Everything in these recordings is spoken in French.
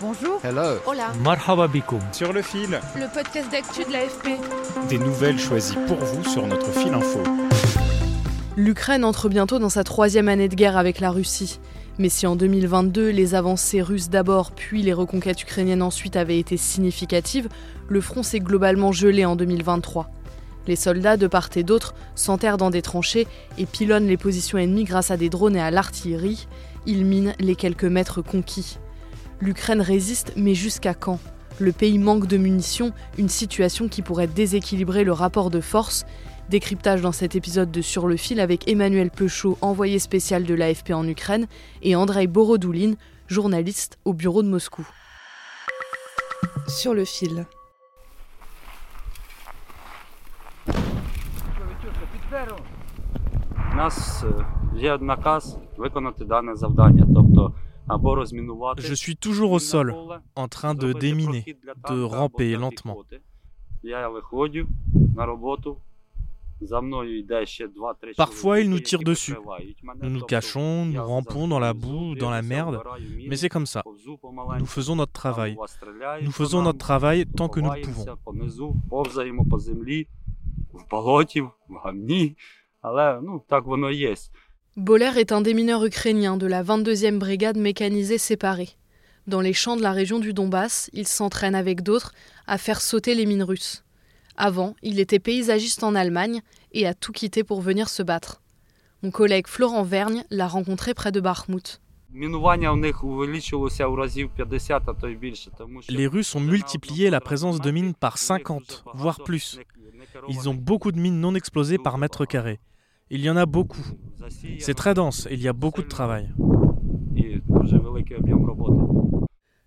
Bonjour. Hello. Hola. Marhaba bikoum. Sur le fil, Le podcast d'actu de l'AFP. des nouvelles choisies pour vous sur notre fil info. L'Ukraine entre bientôt dans sa troisième année de guerre avec la Russie. Mais si en 2022, les avancées russes d'abord, puis les reconquêtes ukrainiennes ensuite avaient été significatives, le front s'est globalement gelé en 2023. Les soldats de part et d'autre s'enterrent dans des tranchées et pilonnent les positions ennemies grâce à des drones et à l'artillerie. Ils minent les quelques mètres conquis. L'Ukraine résiste, mais jusqu'à quand Le pays manque de munitions, une situation qui pourrait déséquilibrer le rapport de force. Décryptage dans cet épisode de Sur le fil avec Emmanuel Peuchot, envoyé spécial de l'AFP en Ukraine, et Andrei Borodouline, journaliste au bureau de Moscou. Sur le fil. У нас е, є наказ виконати дане завдання, тобто або розмінувати. Je suis toujours au sol, en train de déminer, de ramper lentement. Parfois, ils nous tirent dessus. Nous nous cachons, nous rampons dans la boue, dans la merde, mais c'est comme ça. Nous faisons notre travail. Nous faisons notre travail tant que nous le pouvons. Boller est un démineur ukrainien de la 22e brigade mécanisée séparée. Dans les champs de la région du Donbass, il s'entraîne avec d'autres à faire sauter les mines russes. Avant, il était paysagiste en Allemagne et a tout quitté pour venir se battre. Mon collègue Florent Vergne l'a rencontré près de Bakhmut. Les Russes ont multiplié la présence de mines par 50, voire plus. Ils ont beaucoup de mines non explosées par mètre carré. Il y en a beaucoup. C'est très dense il y a beaucoup de travail.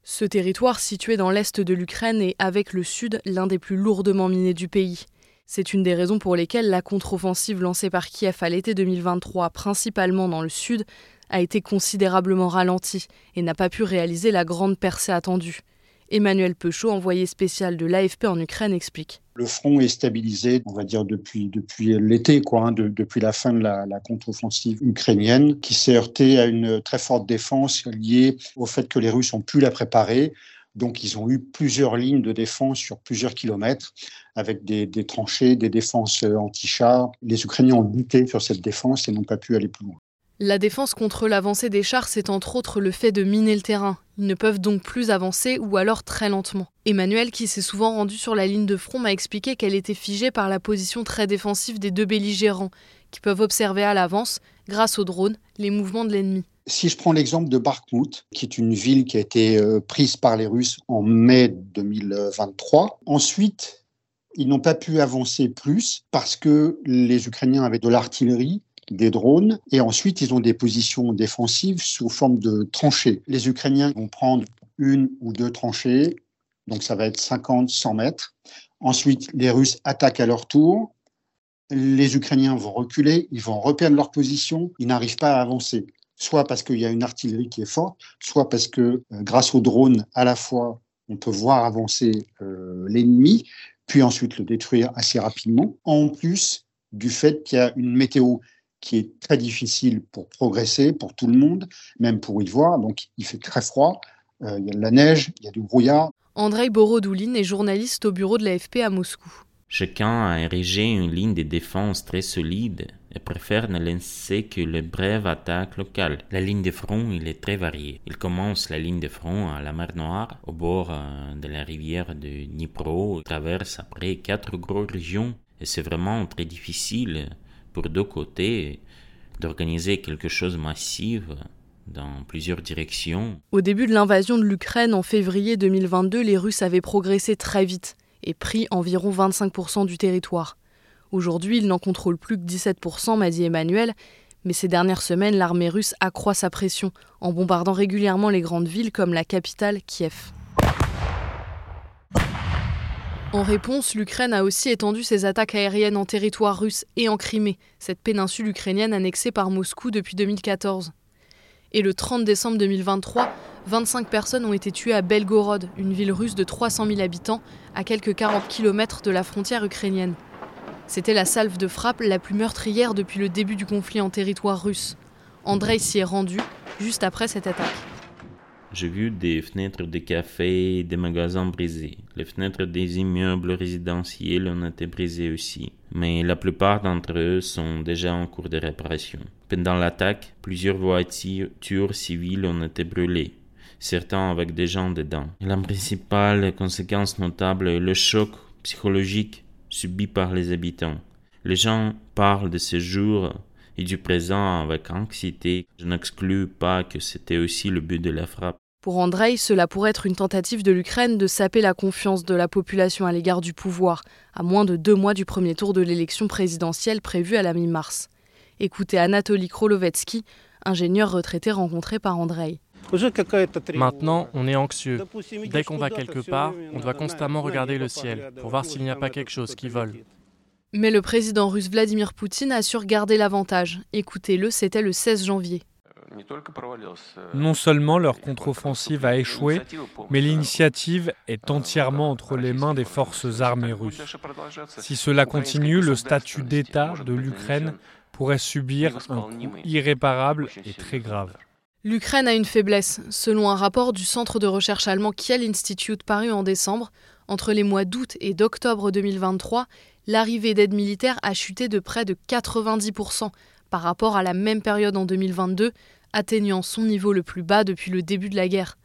Ce territoire situé dans l'est de l'Ukraine est avec le sud l'un des plus lourdement minés du pays. C'est une des raisons pour lesquelles la contre-offensive lancée par Kiev à l'été 2023, principalement dans le sud, a été considérablement ralentie et n'a pas pu réaliser la grande percée attendue. Emmanuel Peuchot, envoyé spécial de l'AFP en Ukraine, explique. Le front est stabilisé, on va dire, depuis, depuis l'été, hein, de- depuis la fin de la, contre-offensive ukrainienne, qui s'est heurtée à une très forte défense liée au fait que les Russes ont pu la préparer. Donc, ils ont eu plusieurs lignes de défense sur plusieurs kilomètres, avec des, des tranchées, des défenses euh, anti-chars. Les Ukrainiens ont buté sur cette défense et n'ont pas pu aller plus loin. La défense contre l'avancée des chars, c'est entre autres le fait de miner le terrain. Ils ne peuvent donc plus avancer ou alors très lentement. Emmanuel, qui s'est souvent rendu sur la ligne de front, m'a expliqué qu'elle était figée par la position très défensive des deux belligérants, qui peuvent observer à l'avance, grâce aux drones, les mouvements de l'ennemi. Si je prends l'exemple de Bakhmut, qui est une ville qui a été euh, prise par les Russes en mai 2023, ensuite, ils n'ont pas pu avancer plus parce que les Ukrainiens avaient de l'artillerie, des drones, et ensuite ils ont des positions défensives sous forme de tranchées. Les Ukrainiens vont prendre une ou deux tranchées, donc ça va être 50, 100 mètres. Ensuite, les Russes attaquent à leur tour. Les Ukrainiens vont reculer, ils vont reperdre leur position, ils n'arrivent pas à avancer soit parce qu'il y a une artillerie qui est forte, soit parce que euh, grâce aux drones, à la fois, on peut voir avancer euh, l'ennemi, puis ensuite le détruire assez rapidement. En plus du fait qu'il y a une météo qui est très difficile pour progresser pour tout le monde, même pour y voir. Donc il fait très froid, euh, il y a de la neige, il y a du brouillard. Andrei Borodouline est journaliste au bureau de l'AFP à Moscou. Chacun a érigé une ligne de défense très solide et préfère ne lancer que les brèves attaques locales. La ligne de front, il est très variée. Il commence la ligne de front à la mer Noire, au bord euh, de la rivière de Dnipro, traverse après quatre grosses régions, et c'est vraiment très difficile pour deux côtés d'organiser quelque chose de massif dans plusieurs directions. Au début de l'invasion de l'Ukraine en février 2022, les Russes avaient progressé très vite et pris environ 25% du territoire. Aujourd'hui, ils n'en contrôlent plus que 17%, m'a dit Emmanuel, Mais ces dernières semaines, l'armée russe accroît sa pression en bombardant régulièrement les grandes villes comme la capitale Kiev. En réponse, l'Ukraine a aussi étendu ses attaques aériennes en territoire russe et en Crimée, cette péninsule ukrainienne annexée par Moscou depuis 2014. Et le 30 décembre 2023, 25 personnes ont été tuées à Belgorod, une ville russe de 300 000 habitants, à quelques 40 km de la frontière ukrainienne. C'était la salve de frappe la plus meurtrière depuis le début du conflit en territoire russe. Andrei s'y est rendu juste après cette attaque. J'ai vu des fenêtres de cafés des magasins brisés. Les fenêtres des immeubles résidentiels ont été brisées aussi, mais la plupart d'entre eux sont déjà en cours de réparation. Pendant l'attaque, plusieurs voitures civiles ont été brûlées, certains avec des gens dedans. la principale conséquence notable est le choc psychologique subi par les habitants. Les gens parlent de ces jours et du présent avec anxiété. Je n'exclus pas que c'était aussi le but de la frappe. Pour Andrei, cela pourrait être une tentative de l'Ukraine de saper la confiance de la population à l'égard du pouvoir, à moins de deux mois du premier tour de l'élection présidentielle prévue à la mi-mars. Écoutez Anatoly Krolovetsky, ingénieur retraité rencontré par Andrei. Maintenant, on est anxieux. Dès qu'on va quelque part, on doit constamment regarder le ciel pour voir s'il n'y a pas quelque chose qui vole. Mais le président russe Vladimir Poutine a su garder l'avantage. Écoutez-le, c'était le 16 janvier. Non seulement leur contre-offensive a échoué, mais l'initiative est entièrement entre les mains des forces armées russes. Si cela continue, le statut d'État de l'Ukraine pourrait subir un coup irréparable et très grave. L'Ukraine a une faiblesse. Selon un rapport du centre de recherche allemand Kiel Institute paru en décembre, entre les mois d'août et d'octobre 2023, l'arrivée d'aide militaire a chuté de près de 90% par rapport à la même période en 2022, atteignant son niveau le plus bas depuis le début de la guerre.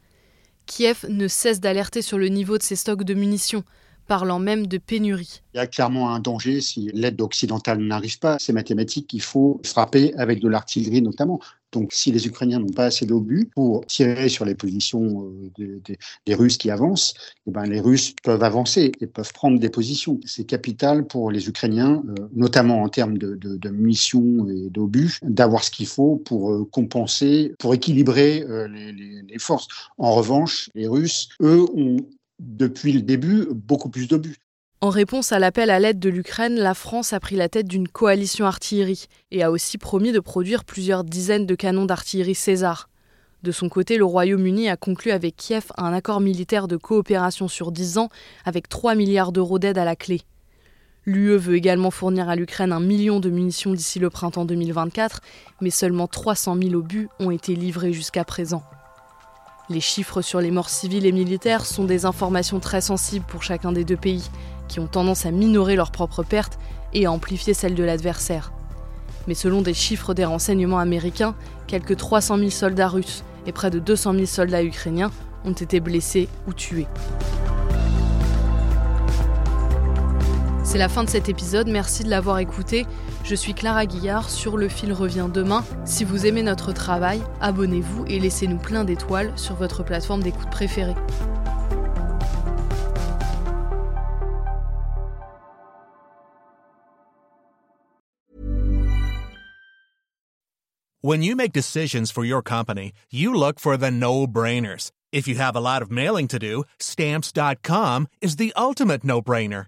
Kiev ne cesse d'alerter sur le niveau de ses stocks de munitions, parlant même de pénurie. Il y a clairement un danger si l'aide occidentale n'arrive pas. C'est mathématique, il faut frapper avec de l'artillerie notamment. Donc si les Ukrainiens n'ont pas assez d'obus pour tirer sur les positions euh, des, Russes qui avancent, eh ben, les Russes peuvent avancer et peuvent prendre des positions. C'est capital pour les Ukrainiens, euh, notamment en termes de, munitions et d'obus, d'avoir ce qu'il faut pour euh, compenser, pour équilibrer les forces. En revanche, les Russes, eux, ont depuis le début beaucoup plus d'obus. En réponse à l'appel à l'aide de l'Ukraine, la France a pris la tête d'une coalition artillerie et a aussi promis de produire plusieurs dizaines de canons d'artillerie César. De son côté, le Royaume-Uni a conclu avec Kiev un accord militaire de coopération sur 10 ans avec 3 milliards d'euros d'aide à la clé. L'UE veut également fournir à l'Ukraine un million de munitions d'ici le printemps 2024, mais seulement 300 000 obus ont été livrés jusqu'à présent. Les chiffres sur les morts civiles et militaires sont des informations très sensibles pour chacun des deux pays, qui ont tendance à minorer leurs propres pertes et à amplifier celles de l'adversaire. Mais selon des chiffres des renseignements américains, quelques 300 000 soldats russes et près de 200 000 soldats ukrainiens ont été blessés ou tués. C'est la fin de cet épisode, merci de l'avoir écouté. Je suis Clara Guillard, sur Le Fil revient demain. Si vous aimez notre travail, abonnez-vous et laissez-nous plein d'étoiles sur votre plateforme d'écoute préférée. When you make decisions for your company, you look for the no-brainers. If you have a lot of mailing to do, stamps.com is the ultimate no-brainer.